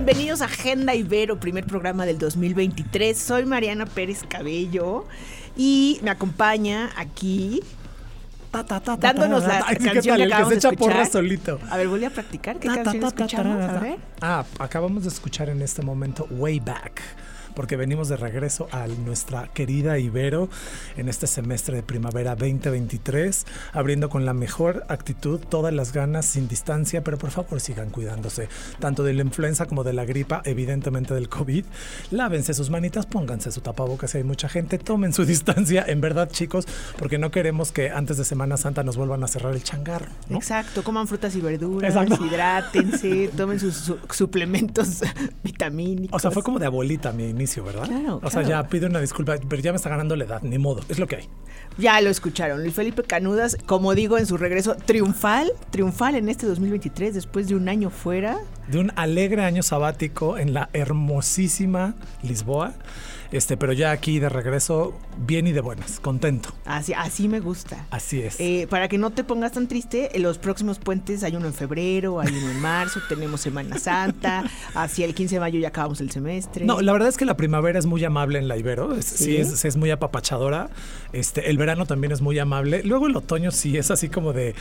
Bienvenidos a Agenda Ibero, primer programa del 2023. Soy Mariana Pérez Cabello y me acompaña aquí dándonos la Ay, sí, ¿qué canción tal? que El que se echa porra solito. A ver, voy a practicar. ¿Qué Ta, ta, canción ta, ta, escuchamos? ta, A ta. ver. Ah, acabamos de escuchar en este momento Way Back. Porque venimos de regreso a nuestra querida Ibero en este semestre de primavera 2023, abriendo con la mejor actitud, todas las ganas, sin distancia, pero por favor sigan cuidándose, tanto de la influenza como de la gripa, evidentemente del COVID. Lávense sus manitas, pónganse su tapabocas si hay mucha gente, tomen su distancia, en verdad chicos, porque no queremos que antes de Semana Santa nos vuelvan a cerrar el changarro. ¿no? Exacto, coman frutas y verduras, Exacto. hidrátense, tomen sus su- suplementos vitamínicos. O sea, fue como de abuelita mi inicio, ¿verdad? Claro, O sea, claro. ya pido una disculpa, pero ya me está ganando la edad, ni modo, es lo que hay. Ya lo escucharon. Luis Felipe Canudas, como digo, en su regreso triunfal, triunfal en este 2023, después de un año fuera. De un alegre año sabático en la hermosísima Lisboa, este, pero ya aquí de regreso, bien y de buenas, contento. Así, así me gusta. Así es. Eh, para que no te pongas tan triste, en los próximos puentes hay uno en febrero, hay uno en marzo, tenemos Semana Santa, hacia el 15 de mayo ya acabamos el semestre. No, la verdad es que la primavera es muy amable en la Ibero, es, sí, ¿Sí? es, es muy apapachadora. Este, el verano también es muy amable. Luego el otoño sí es así como de,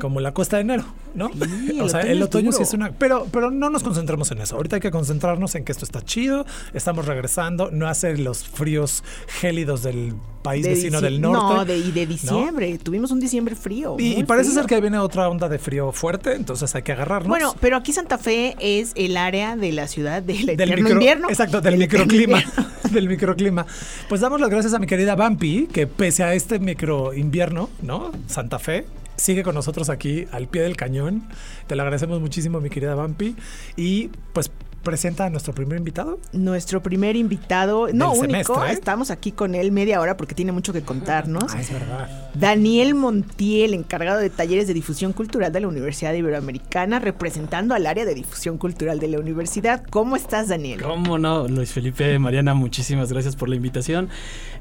como la cuesta de enero, ¿no? Sí, o sea, otoño el otoño sí es una, pero, pero no nos concentremos en eso. Ahorita hay que concentrarnos en que esto está chido, estamos regresando, no hace los fríos gélidos del país De vecino del norte. No, de, y de diciembre. Tuvimos un diciembre frío. Y, parece frío. ser que viene otra onda de frío fuerte, entonces hay que agarrarnos. Bueno, pero aquí Santa Fe es el área de la ciudad del del micro- invierno. Exacto, del microclima. del microclima. Pues damos las gracias a mi querida Vampi, que pese a este micro invierno, ¿no? Santa Fe. Sigue con nosotros aquí al pie del cañón. Te lo agradecemos muchísimo, mi querida Vampi. Y pues presenta a nuestro primer invitado. Nuestro primer invitado, no Del único, semestre, ¿eh? estamos aquí con él media hora porque tiene mucho que contarnos. Ah, es verdad. Daniel Montiel, encargado de talleres de difusión cultural de la Universidad Iberoamericana, representando al área de difusión cultural de la universidad. ¿Cómo estás, Daniel? ¿Cómo no? Luis Felipe, Mariana, muchísimas gracias por la invitación.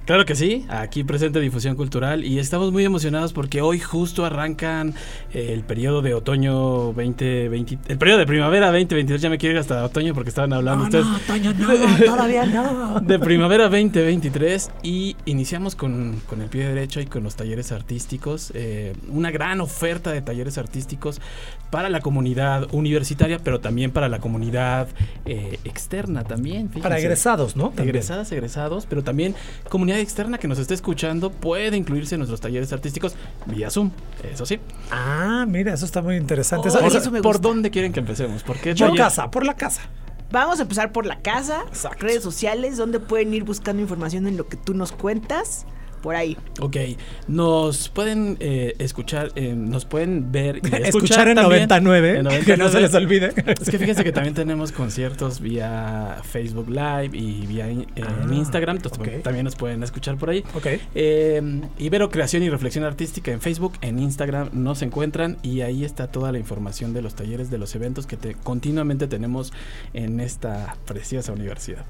Claro que sí, aquí presente Difusión Cultural y estamos muy emocionados porque hoy justo arrancan eh, el periodo de otoño 2020, el periodo de primavera 2022, ya me quiero ir hasta otoño porque estaban hablando ustedes. Toño, no, todavía no. De primavera 2023 y iniciamos con, con el pie derecho y con los talleres artísticos, eh, una gran oferta de talleres artísticos para la comunidad universitaria, pero también para la comunidad eh, externa también. Para egresados, ¿no? También. Egresadas, egresados, pero también comunidad externa que nos esté escuchando puede incluirse en nuestros talleres artísticos vía Zoom, eso sí. Ah, mira, eso está muy interesante. Oh, Esa- ¿Por, esa- eso me por gusta. dónde quieren que empecemos? ¿Por qué por casa, por la casa. Vamos a empezar por la casa, Exacto. redes sociales, donde pueden ir buscando información en lo que tú nos cuentas. Por ahí. Ok, nos pueden eh, escuchar, eh, nos pueden ver y Escuchar, escuchar, en también 99, en que no se 99. les olvide. Es que fíjense que también tenemos conciertos vía Facebook Live y vía eh, en Ah, Instagram, entonces también nos pueden escuchar por ahí. Ok. Eh, Ibero Creación y Reflexión Artística en Facebook, en Instagram nos encuentran y ahí está toda la información de los talleres, de los eventos que te- continuamente tenemos en esta preciosa universidad.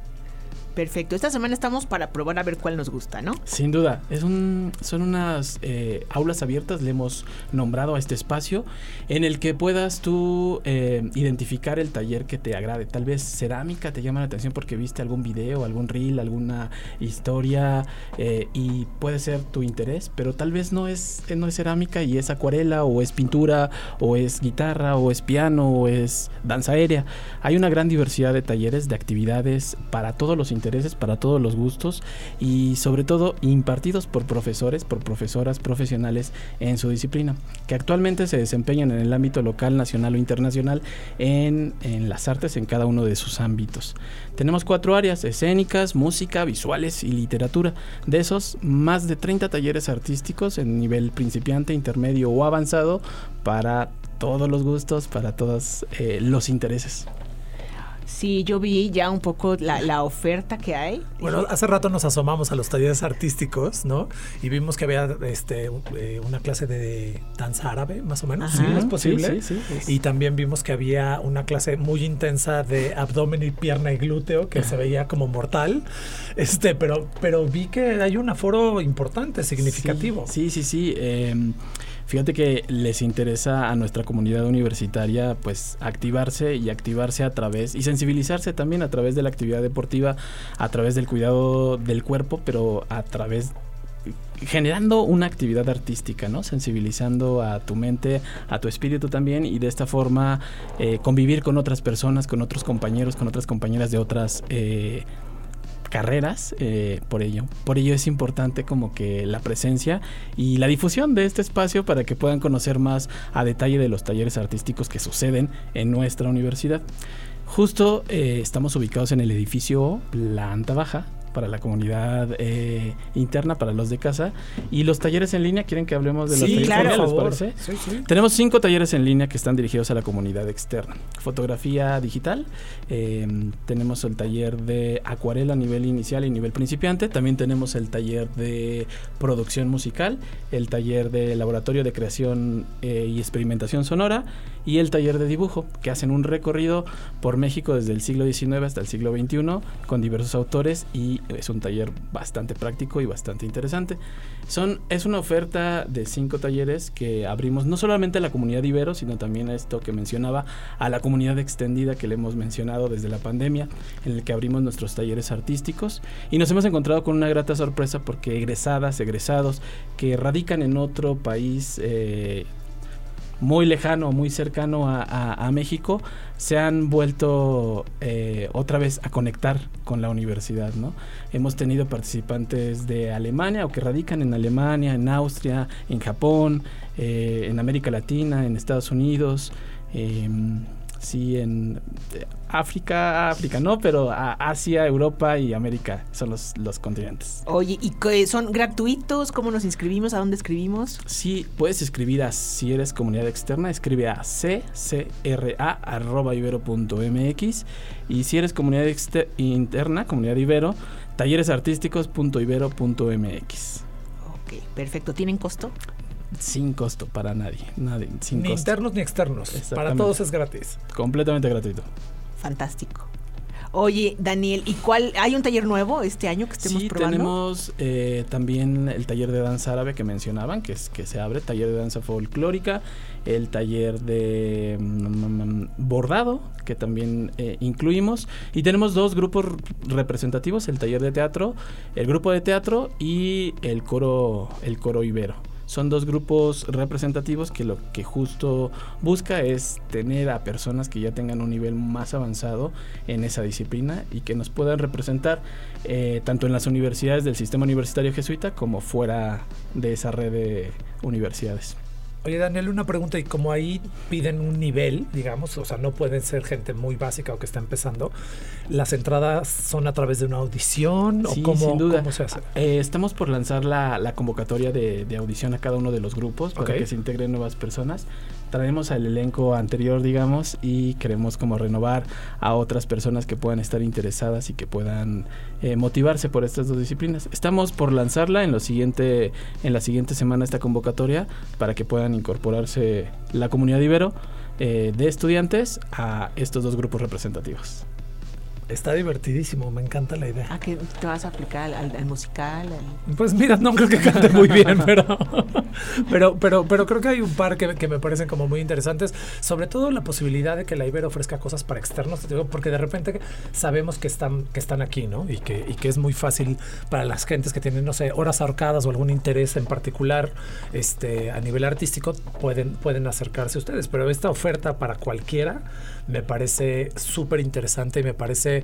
Perfecto. Esta semana estamos para probar a ver cuál nos gusta, ¿no? Sin duda, es un, son unas eh, aulas abiertas, le hemos nombrado a este espacio, en el que puedas tú eh, identificar el taller que te agrade. Tal vez cerámica te llama la atención porque viste algún video, algún reel, alguna historia eh, y puede ser tu interés, pero tal vez no es, no es cerámica y es acuarela o es pintura o es guitarra o es piano o es danza aérea. Hay una gran diversidad de talleres, de actividades para todos los intereses, para todos los gustos y sobre todo impartidos por profesores, por profesoras profesionales en su disciplina, que actualmente se desempeñan en el ámbito local, nacional o internacional en, en las artes en cada uno de sus ámbitos. Tenemos cuatro áreas, escénicas, música, visuales y literatura. De esos, más de 30 talleres artísticos en nivel principiante, intermedio o avanzado para todos los gustos, para todos eh, los intereses. Sí, yo vi ya un poco la, la oferta que hay. Bueno, hace rato nos asomamos a los talleres artísticos, ¿no? Y vimos que había este, eh, una clase de danza árabe, más o menos. Ajá. Sí, es posible. Sí, sí, Y también vimos que había una clase muy intensa de abdomen y pierna y glúteo que se veía como mortal. Este, pero, pero vi que hay un aforo importante, significativo. Sí, sí, sí. eh, fíjate que les interesa a nuestra comunidad universitaria pues activarse y activarse a través y sensibilizarse también a través de la actividad deportiva, a través del cuidado del cuerpo, pero a través generando una actividad artística, ¿no? Sensibilizando a tu mente, a tu espíritu también y de esta forma eh, convivir con otras personas, con otros compañeros, con otras compañeras de otras eh, carreras eh, por ello. Por ello es importante como que la presencia y la difusión de este espacio para que puedan conocer más a detalle de los talleres artísticos que suceden en nuestra universidad. Justo eh, estamos ubicados en el edificio planta baja para la comunidad eh, interna, para los de casa. Y los talleres en línea, ¿quieren que hablemos de los Sí, talleres claro. en línea? ¿Les parece? Sí, sí. Tenemos cinco talleres en línea que están dirigidos a la comunidad externa. Fotografía digital, eh, tenemos el taller de acuarela a nivel inicial y nivel principiante, también tenemos el taller de producción musical, el taller de laboratorio de creación eh, y experimentación sonora y el taller de dibujo, que hacen un recorrido por México desde el siglo XIX hasta el siglo XXI con diversos autores y es un taller bastante práctico y bastante interesante. Son, es una oferta de cinco talleres que abrimos no solamente a la comunidad Ibero, sino también a esto que mencionaba, a la comunidad extendida que le hemos mencionado desde la pandemia, en el que abrimos nuestros talleres artísticos. Y nos hemos encontrado con una grata sorpresa porque egresadas, egresados, que radican en otro país eh, muy lejano, muy cercano a, México, se han vuelto eh, otra vez a conectar con la universidad, ¿no? Hemos tenido participantes de Alemania o que radican en Alemania, en Austria, en Japón, eh, en América Latina, en Estados Unidos, em, sí, en eh, África, África no, pero a Asia, Europa y América son los, los continentes. Oye, ¿y qué son gratuitos? ¿Cómo nos inscribimos? ¿A dónde escribimos? Sí, puedes escribir a, si eres comunidad externa, escribe a ccra.ibero.mx y si eres comunidad interna, comunidad Ibero, talleresartísticos.ibero.mx. Ok, perfecto. ¿Tienen costo? Sin costo para nadie, nadie, sin Ni costo. internos ni externos. Para todos es gratis. Completamente gratuito. Fantástico. Oye, Daniel, ¿y cuál? ¿Hay un taller nuevo este año que estemos Sí, probando? tenemos eh, también el taller de danza árabe que mencionaban, que es que se abre, taller de danza folclórica, el taller de mm, bordado, que también eh, incluimos, y tenemos dos grupos representativos, el taller de teatro, el grupo de teatro y el coro, el coro ibero. Son dos grupos representativos que lo que justo busca es tener a personas que ya tengan un nivel más avanzado en esa disciplina y que nos puedan representar eh, tanto en las universidades del sistema universitario jesuita como fuera de esa red de universidades. Oye, Daniel, una pregunta. Y como ahí piden un nivel, digamos, o sea, no pueden ser gente muy básica o que está empezando, ¿las entradas son a través de una audición Sí, o cómo, sin duda. cómo se hace? Eh, estamos por lanzar la, la convocatoria de, de audición a cada uno de los grupos para que se integren nuevas personas. Traemos al elenco anterior, digamos, y queremos como renovar a otras personas que puedan estar interesadas y que puedan eh, motivarse por estas dos disciplinas. Estamos por lanzarla en, lo siguiente, en la siguiente semana esta convocatoria para que puedan incorporarse la comunidad Ibero eh, de estudiantes a estos dos grupos representativos. Está divertidísimo, me encanta la idea. ¿A qué te vas a aplicar al, al- al musical? al- Pues mira, no creo que cante muy bien, pero, pero, pero, pero creo que hay un par que, que me parecen como muy interesantes. Sobre todo la posibilidad de que la Ibero ofrezca cosas para externos, porque de repente sabemos que están, que están aquí, ¿no? Y que, y que es muy fácil para las gentes que tienen, no sé, horas ahorcadas o algún interés en particular este, a nivel artístico, pueden, pueden acercarse a ustedes. Pero esta oferta para cualquiera me parece súper interesante y me parece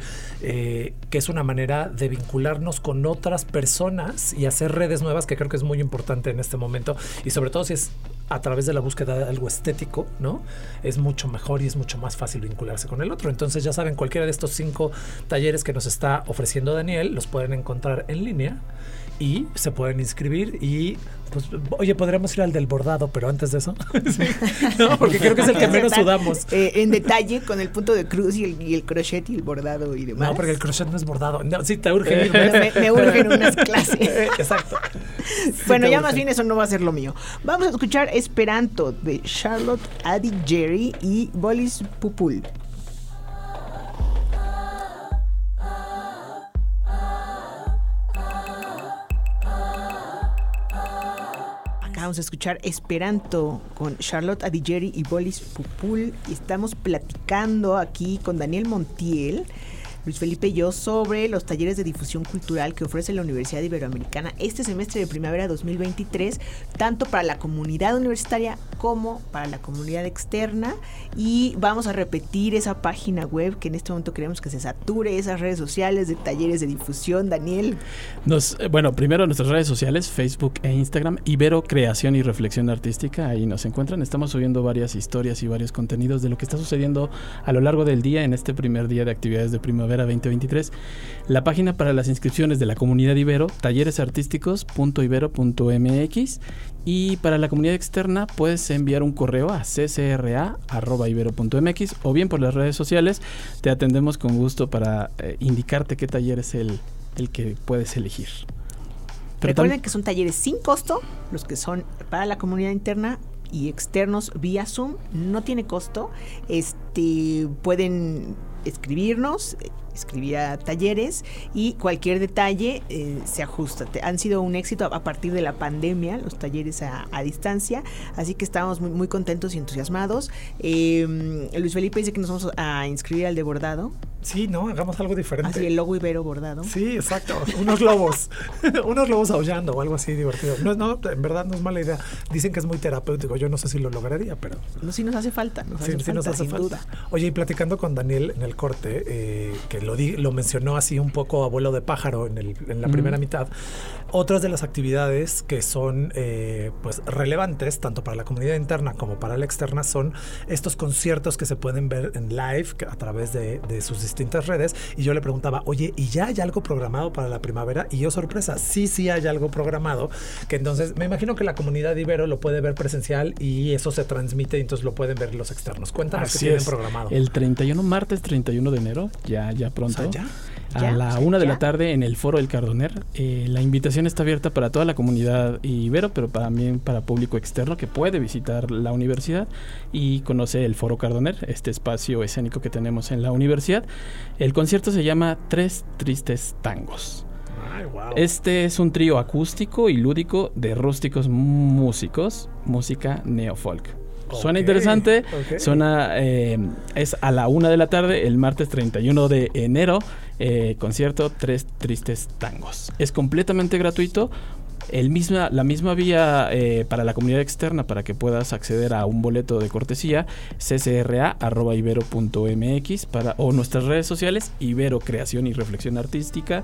eh, que es una manera de vincularnos con otras personas y hacer redes nuevas, que creo que es muy importante en este momento. Y sobre todo si es a través de la búsqueda de algo estético, ¿no? Es mucho mejor y es mucho más fácil vincularse con el otro. Entonces ya saben, cualquiera de estos cinco talleres que nos está ofreciendo Daniel, los pueden encontrar en línea. y se pueden inscribir y pues, oye, podríamos ir al del bordado, pero antes de eso. No, porque creo que es el que menos sudamos. Eh, en detalle con el punto de cruz y el, crochet y el bordado y demás. No, porque el crochet no es bordado. No, sí, te urge ir. Me, me urgen unas clases. Exacto. bueno, ya más bien eso no va a ser lo mío. Vamos a escuchar Esperanto de Charlotte Adi Jerry y Bolis Pupul. Vamos a escuchar Esperanto con Charlotte Adigeri y Bolis Pupul. Estamos platicando aquí con Daniel Montiel Luis Felipe y yo sobre los talleres de difusión cultural que ofrece la Universidad Iberoamericana este semestre de primavera 2023, tanto para la comunidad universitaria como para la comunidad externa. Y vamos a repetir esa página web que en este momento queremos que se sature, esas redes sociales de talleres de difusión. Daniel. Eh, bueno, primero nuestras redes sociales, Facebook e Instagram, Ibero Creación y Reflexión Artística, ahí nos encuentran. Estamos subiendo varias historias y varios contenidos de lo que está sucediendo a lo largo del día en este primer día de actividades de primavera 2023. La página para las inscripciones de la comunidad Ibero, talleresartísticos.ibero.mx y para la comunidad externa puedes enviar un correo a ccra.ibero.mx o bien por las redes sociales. Te atendemos con gusto para eh, indicarte qué taller es el, el que puedes elegir. Recuerden que son talleres sin costo, los que son para la comunidad interna y externos vía Zoom, no tiene costo. Este pueden escribirnos, escribir a talleres y cualquier detalle eh, se ajusta. Han sido un éxito a partir de la pandemia, los talleres a, distancia, así que estamos muy, muy contentos y entusiasmados. Eh, Luis Felipe dice que nos vamos a inscribir al de bordado. Sí, no, hagamos algo diferente. Así el logo ibero bordado. Sí, exacto. Unos lobos. unos lobos aullando o algo así divertido. No, no, en verdad no es mala idea. Dicen que es muy terapéutico. Yo no sé si lo lograría, pero. No, sí nos hace falta. Nos hace sí, nos hace falta. Duda. Oye, y platicando con Daniel en el corte, eh, que lo, di, lo mencionó así un poco abuelo de pájaro en, el, en la primera mitad, otras de las actividades que son eh, pues relevantes, tanto para la comunidad interna como para la externa, son estos conciertos que se pueden ver en live a través de, de sus distintas redes y yo le preguntaba, oye, ¿y ya hay algo programado para la primavera? Y yo sorpresa, sí, sí hay algo programado, que entonces me imagino que la comunidad Ibero lo puede ver presencial y eso se transmite y entonces lo pueden ver los externos. Cuéntanos qué tienen programado. El 31, martes 31 de enero, ya, ya pronto. ¿ya? a la una de la tarde en el Foro del Cardoner. Eh, la invitación está abierta para toda la comunidad ibero, pero también para público externo que puede visitar la universidad y conoce el Foro Cardoner, este espacio escénico que tenemos en la universidad. El concierto se llama Tres Tristes Tangos. Este es un trío acústico y lúdico de rústicos músicos, música neofolk. Suena interesante. Suena, eh, es a la una de la tarde, el martes 31 de enero. Eh, concierto Tres Tristes Tangos. Es completamente gratuito. El misma, la misma vía eh, para la comunidad externa para que puedas acceder a un boleto de cortesía, ccra.ibero.mx para, o nuestras redes sociales, Ibero Creación y Reflexión Artística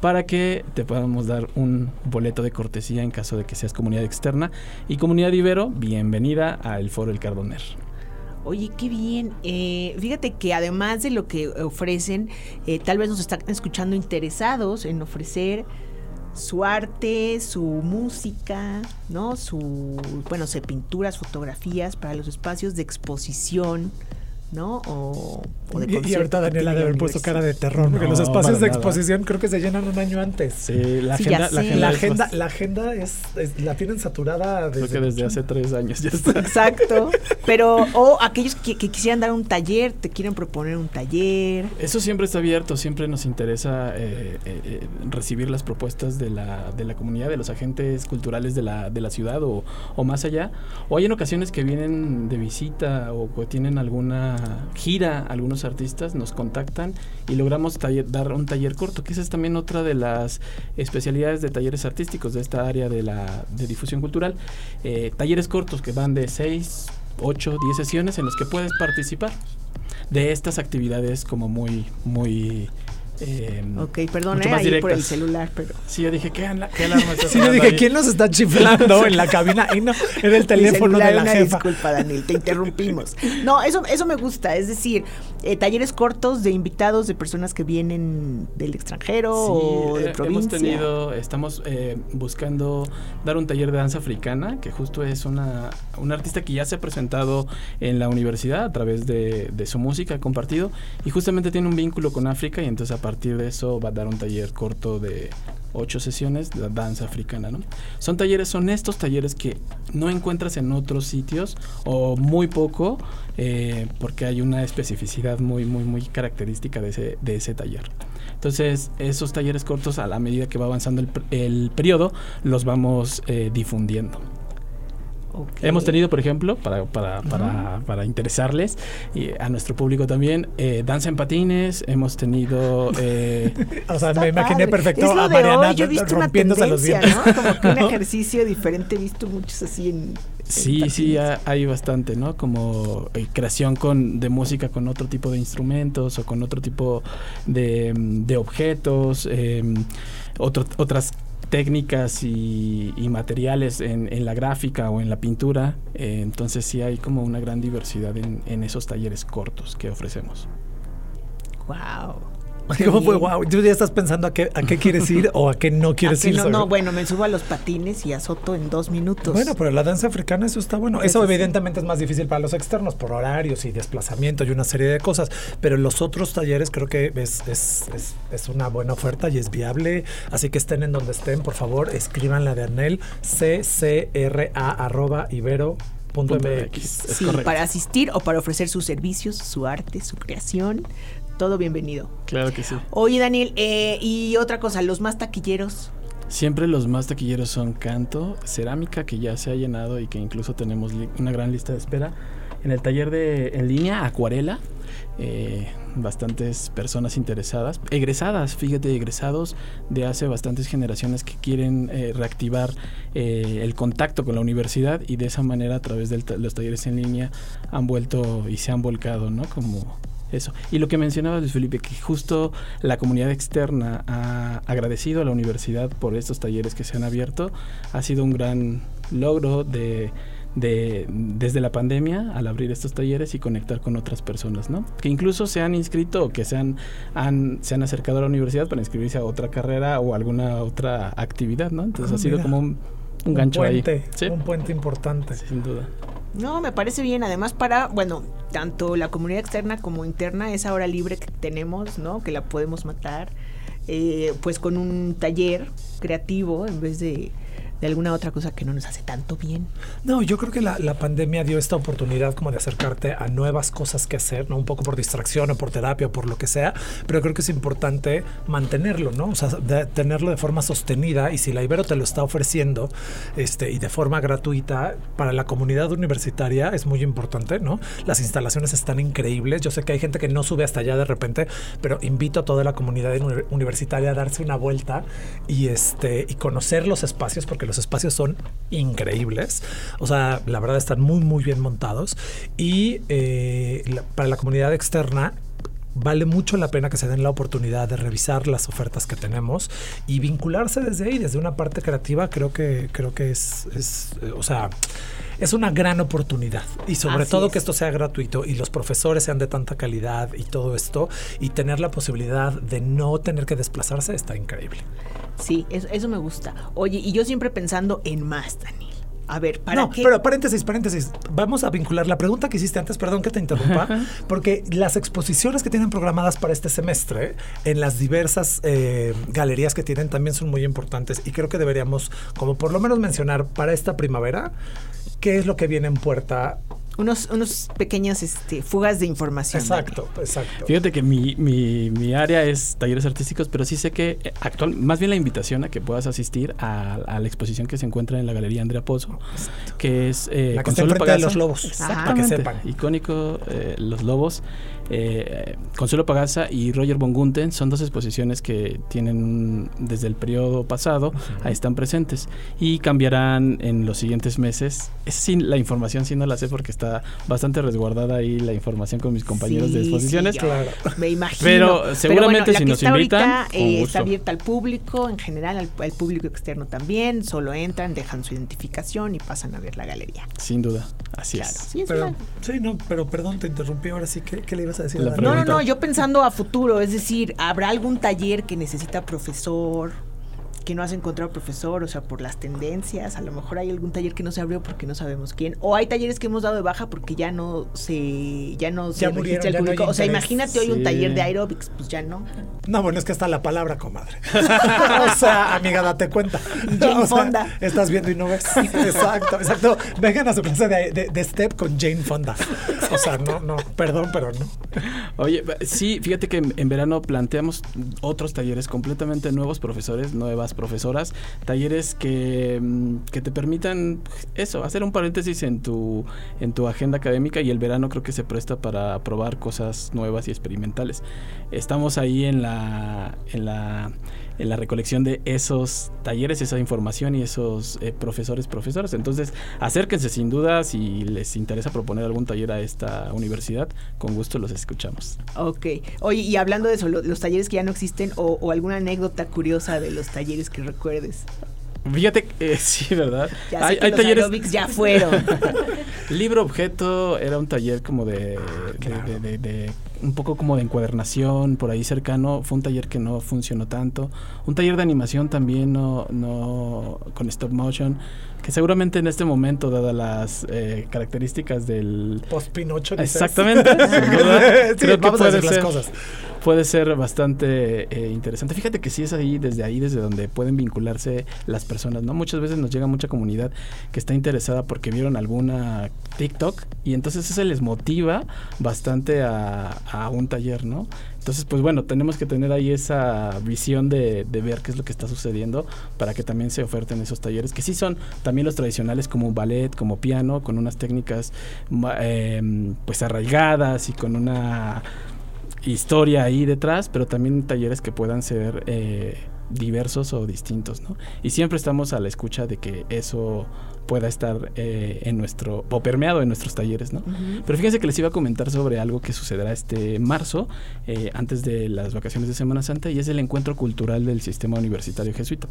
para que te podamos dar un boleto de cortesía en caso de que seas comunidad externa. Y comunidad Ibero, bienvenida al Foro El Cardoner. Oye, qué bien. Eh, fíjate que además de lo que ofrecen, eh, tal vez nos están escuchando interesados en ofrecer su arte, su música, ¿no? Su, bueno, se pinturas, fotografías para los espacios de exposición ¿no? O, de y, ahorita Daniela debe haber puesto cara de terror, porque los espacios de exposición creo que se llenan un año antes. Sí, la agenda, la agenda, es, la tienen saturada desde, creo que desde hace tres años ya está. Exacto. Pero, o aquellos que, quisieran dar un taller, te quieren proponer un taller. Eso siempre está abierto, siempre nos interesa eh, eh, eh, recibir las propuestas de la, de la comunidad, de los agentes culturales de la, de la ciudad o, o más allá. O hay en ocasiones que vienen de visita o que tienen alguna gira algunos artistas, nos contactan y logramos dar un taller corto, que esa es también otra de las especialidades de talleres artísticos de esta área de la de difusión cultural. Eh, talleres cortos que van de 6, 8, 10 sesiones en los que puedes participar de estas actividades como muy, muy eh, Ok, perdón, eh, ahí por el directas. celular, pero... Sí, yo dije, ¿qué, qué alarma está Sí, yo dije, ahí? ¿quién nos está chiflando en la cabina? Y no, era el teléfono celular, de la una jefa. disculpa, Daniel, te interrumpimos. No, eso, eso me gusta, es decir, eh, talleres cortos de invitados de personas que vienen del extranjero o Sí, de eh, provincia. hemos tenido, estamos eh, buscando dar un taller de danza africana, que justo es una, una artista que ya se ha presentado en la universidad a través de, de su música, ha compartido, y justamente tiene un vínculo con África, y entonces a partir de eso va a dar un taller corto de ocho sesiones de danza africana, ¿no? Son talleres, son estos talleres que no encuentras en otros sitios o muy poco, eh, porque hay una especificidad muy, muy, muy característica de ese, de ese taller. Entonces, esos talleres cortos, a la medida que va avanzando el, el periodo, los vamos eh, difundiendo. Hemos tenido, por ejemplo, para, para, para, para interesarles y a nuestro público también, eh, danza en patines, hemos tenido... eh, O sea, Está me imaginé padre. perfecto Es lo a de Mariana hoy, yo he visto una rompiéndose los tendencia, dientes. ¿no? Como que un ejercicio diferente, he visto muchos así en... Sí, en sí, hay bastante, ¿no? Como eh, creación con, de música con otro tipo de instrumentos o con otro tipo de, mm, de objetos, eh, otro- otras técnicas y, materiales en, en la gráfica o en la pintura. Eh, entonces sí hay como una gran diversidad en, en esos talleres cortos que ofrecemos. Wow. ¿Cómo fue? Wow, tú ya estás pensando a qué, a qué quieres ir o a qué no quieres ir. no, sobre- no, bueno, me subo a los patines y azoto en dos minutos. Bueno, pero la danza africana eso está bueno. Eso Eso sí. evidentemente es más difícil para los externos por horarios y desplazamiento y una serie de cosas. Pero los otros talleres creo que es, es, es, es una buena oferta y es viable. Así que estén en donde estén, por favor, escríbanla de Arnel, ccra arroba ibero punto MX. Sí, para asistir o para ofrecer sus servicios, su arte, su creación, todo bienvenido. Claro que sí. Oye, Daniel, eh, y otra cosa, los más taquilleros. Siempre los más taquilleros son canto, cerámica, que ya se ha llenado y que incluso tenemos una gran lista de espera. En el taller de en línea, acuarela, eh, bastantes personas interesadas, egresadas, fíjate, egresados de hace bastantes generaciones que quieren eh, reactivar eh, el contacto con la universidad y de esa manera a través de los talleres en línea han vuelto y se han volcado, ¿no? Como eso. Y lo que mencionaba Luis Felipe, que justo la comunidad externa ha agradecido a la universidad por estos talleres que se han abierto, ha sido un gran logro de, de- desde la pandemia al abrir estos talleres y conectar con otras personas, ¿no? Que incluso se han inscrito o que se han, han- se han acercado a la universidad para inscribirse a otra carrera o alguna otra actividad, ¿no? Entonces Ah, ha sido mira. como un, un Un gancho ahí. puente, Sí, un puente importante. sin duda. No, me parece bien. Además, para, bueno, tanto la comunidad externa como interna, esa hora libre que tenemos, ¿no? Que la podemos matar, eh, pues con un taller creativo en vez de, de alguna otra cosa que no nos hace tanto bien. No, yo creo que la, la pandemia dio esta oportunidad como de acercarte a nuevas cosas que hacer, ¿no? Un poco por distracción o por terapia o por lo que sea, pero creo que es importante mantenerlo, ¿no? O sea, de- tenerlo de forma sostenida y si la Ibero te lo está ofreciendo este, y de forma gratuita para la comunidad universitaria es muy importante, ¿no? Las instalaciones están increíbles. Yo sé que hay gente que no sube hasta allá de repente, pero invito a toda la comunidad uni- universitaria a darse una vuelta y, este, y conocer los espacios porque los espacios son increíbles. O sea, la verdad están muy, muy bien montados. Y eh, la- para la comunidad externa, vale mucho la pena que se den la oportunidad de revisar las ofertas que tenemos y vincularse desde ahí, desde una parte creativa, creo que, creo que es, es, eh, o sea, es una gran oportunidad. Y sobre Así todo es. que esto sea gratuito y los profesores sean de tanta calidad y todo esto, y tener la posibilidad de no tener que desplazarse está increíble. Sí, eso, eso me gusta. Oye, y yo siempre pensando en más, Daniel. A ver, ¿para no, qué? pero paréntesis, paréntesis. Vamos a vincular la pregunta que hiciste antes, perdón que te interrumpa, porque las exposiciones que tienen programadas para este semestre en las diversas eh, galerías que tienen también son muy importantes y creo que deberíamos, como por lo menos mencionar para esta primavera, qué es lo que viene en puerta. Unos, unos pequeñas este, fugas de información. Exacto, exacto. Fíjate que mi, mi, mi área es talleres artísticos, pero sí sé que eh, actual, más bien la invitación a que pueas asisir a, a la exposición que se encuentra en la Galería Andrea Pozo, que es eh, La que está de los lobos, Exactamente. para que sepan. Icónico, eh, Los Lobos. Eh, Consuelo Pagasa y Roger von Gunten son dos exposiciones que tienen desde el periodo pasado, ahí están presentes y cambiarán en los siguientes meses. Es sin la información sí no la sé porque está bastante resguardada ahí la información con mis compañeros de Sí, exposiciones. sí, yo Me imagino. Pero seguramente la si que nos está invitan, ahorita, eh, está abierta al público, en general al, al público externo también. Solo entran, dejan su identificación y pasan a ver la galería. Sin duda, así Claro. es. Sí, es Pero, sí, no, pero perdón, te interrumpí. Ahora sí, ¿qué, qué le ibas a? A La Dani? No, no, no, yo pensando a futuro, es decir, ¿habrá algún taller que necesita profesor? Que no has encontrado profesor, o sea, por las tendencias, a lo mejor hay algún taller que no se abrió porque no sabemos quién, o hay talleres que hemos dado de baja porque ya no se ya no se Ya murieron, registra el ya no hay público. o sea, imagínate hoy un taller de aerobics, pues ya no. No, bueno, es que está la palabra, comadre. o sea, amiga, date cuenta. Jane O sea, Fonda. Estás viendo y no ves. Exacto, exacto. Vengan a su clase de, de- de step con Jane Fonda. O sea, no, no, perdón, pero no. Oye, sí, fíjate que en, en verano planteamos otros talleres completamente nuevos, profesores, nuevas profesoras, talleres que, mm, que te permitan eso, hacer un paréntesis en tu, en tu agenda académica y el verano creo que se presta para probar cosas nuevas y experimentales. Estamos ahí en la, en la, en la recolección de esos talleres, esa información y esos eh, profesores, profesoras. Entonces, acérquense sin duda si les interesa proponer algún taller a esta universidad, con gusto los escuchamos. Ok. Oye, y hablando de eso, lo- los talleres que ya no existen o, o alguna anécdota curiosa de los talleres que recuerdes. Fíjate, que, eh, sí, ¿verdad? Ya sé que los aerobics ya fueron. Libro objeto era un taller como de, de- de- de- un poco como de encuadernación por ahí cercano. Fue un taller que no funcionó tanto. Un taller de animación también no, no con stop motion, que seguramente en este momento, dadas las eh, características del Post Pinocho. dices. Exactamente. Sí, Creo que vamos a puede decir las ser. cosas. puede ser bastante eh, interesante. Fíjate que sí es ahí, desde ahí, desde donde pueden vincularse las personas, ¿no? Muchas veces nos llega mucha comunidad que está interesada porque vieron alguna TikTok y entonces eso les motiva bastante a, a un taller, ¿no? Entonces, pues bueno, tenemos que tener ahí esa visión de, de ver qué es lo que está sucediendo para que también se oferten esos talleres, que sí son también los tradicionales como ballet, como piano, con unas técnicas em, pues arraigadas y con una historia ahí detrás, pero también talleres que puedan ser eh, diversos o distintos, ¿no? Y siempre estamos a la escucha de que eso pueda estar eh, en nuestro, o permeado en nuestros talleres, ¿no? Pero fíjense que les iba a comentar sobre algo que sucederá este marzo, eh, antes de las vacaciones de Semana Santa, y es el encuentro cultural del sistema universitario jesuita.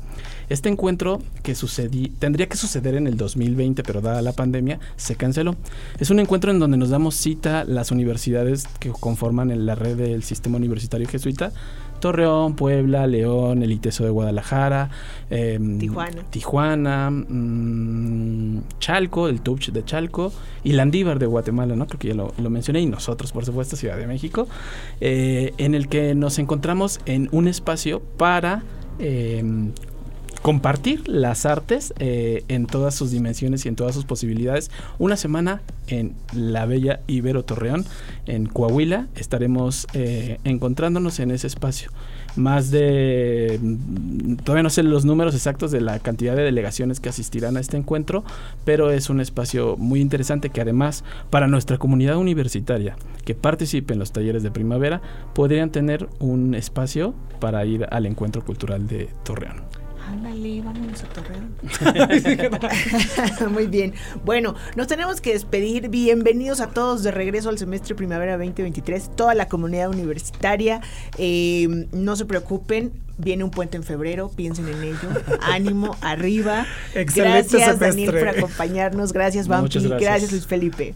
Este encuentro que sucedí, tendría que suceder en el 2020, pero dada la pandemia, se canceló. Es un encuentro en donde nos damos cita las universidades que conforman en la red del sistema universitario jesuita, Torreón, Puebla, León, el ITESO de Guadalajara, em, Tijuana. Tijuana, mm, Chalco, el Touch de Chalco y Landívar de Guatemala, ¿no? Creo que ya lo, lo mencioné y nosotros, por supuesto, Ciudad de México, eh, en el que nos encontramos en un espacio para em, compartir las artes eh, en todas sus dimensiones y en todas sus posibilidades. Una semana en la bella Ibero Torreón, en Coahuila, estaremos eh, encontrándonos en ese espacio. Más de, mm, todavía no sé los números exactos de la cantidad de delegaciones que asistirán a este encuentro, pero es un espacio muy interesante que además para nuestra comunidad universitaria que participe en los talleres de primavera podrían tener un espacio para ir al encuentro cultural de Torreón. Ándale, vámonos a Torreón. Muy bien. Bueno, nos tenemos que despedir. Bienvenidos a todos de regreso al semestre primavera 2023. Toda la comunidad universitaria. Eh, no se preocupen. Viene un puente en febrero, piensen en ello. Ánimo, arriba. Excelente gracias, Daniel, por acompañarnos. Gracias. Muchas gracias. gracias, Luis Felipe.